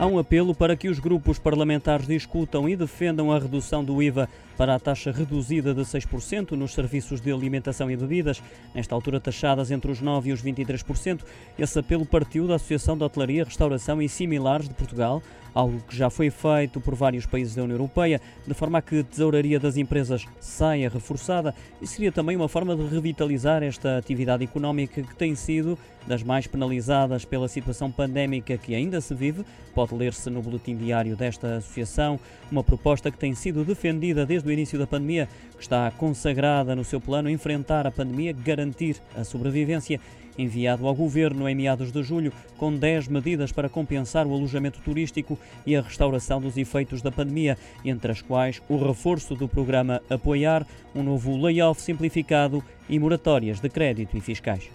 Há um apelo para que os grupos parlamentares discutam e defendam a redução do IVA para a taxa reduzida de 6% nos serviços de alimentação e bebidas, nesta altura taxadas entre os 9% e os 23%. Esse apelo partiu da Associação de Hotelaria, Restauração e Similares de Portugal, algo que já foi feito por vários países da União Europeia, de forma a que a tesouraria das empresas saia reforçada e seria também uma forma de revitalizar esta atividade económica que tem sido das mais penalizadas pela situação pandémica que ainda se vive. Pode ler-se no boletim diário desta associação uma proposta que tem sido defendida desde o início da pandemia, que está consagrada no seu plano enfrentar a pandemia, garantir a sobrevivência enviado ao Governo em meados de julho, com 10 medidas para compensar o alojamento turístico e a restauração dos efeitos da pandemia, entre as quais o reforço do programa Apoiar, um novo layoff simplificado e moratórias de crédito e fiscais.